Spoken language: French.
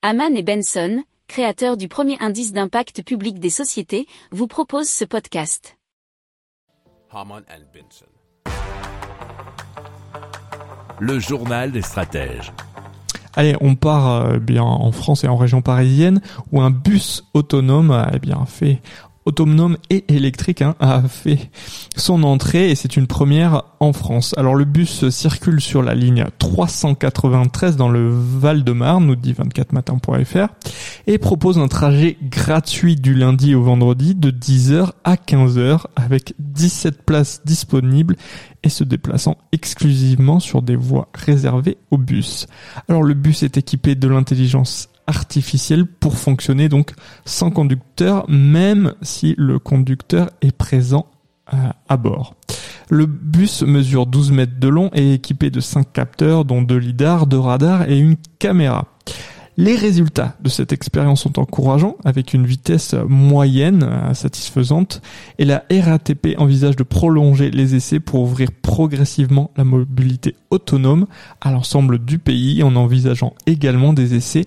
Haman et Benson, créateurs du premier indice d'impact public des sociétés, vous proposent ce podcast. Haman and Benson. Le journal des stratèges. Allez, on part euh, bien en France et en région parisienne où un bus autonome a eh bien fait autonome et électrique hein, a fait son entrée et c'est une première en France. Alors le bus circule sur la ligne 393 dans le Val-de-Marne, nous dit 24matin.fr, et propose un trajet gratuit du lundi au vendredi de 10h à 15h avec 17 places disponibles et se déplaçant exclusivement sur des voies réservées au bus. Alors le bus est équipé de l'intelligence artificielle pour fonctionner donc sans conducteur, même si le conducteur est présent euh, à bord. Le bus mesure 12 mètres de long et est équipé de 5 capteurs dont 2 lidars, 2 radars et une caméra. Les résultats de cette expérience sont encourageants avec une vitesse moyenne euh, satisfaisante et la RATP envisage de prolonger les essais pour ouvrir progressivement la mobilité autonome à l'ensemble du pays en envisageant également des essais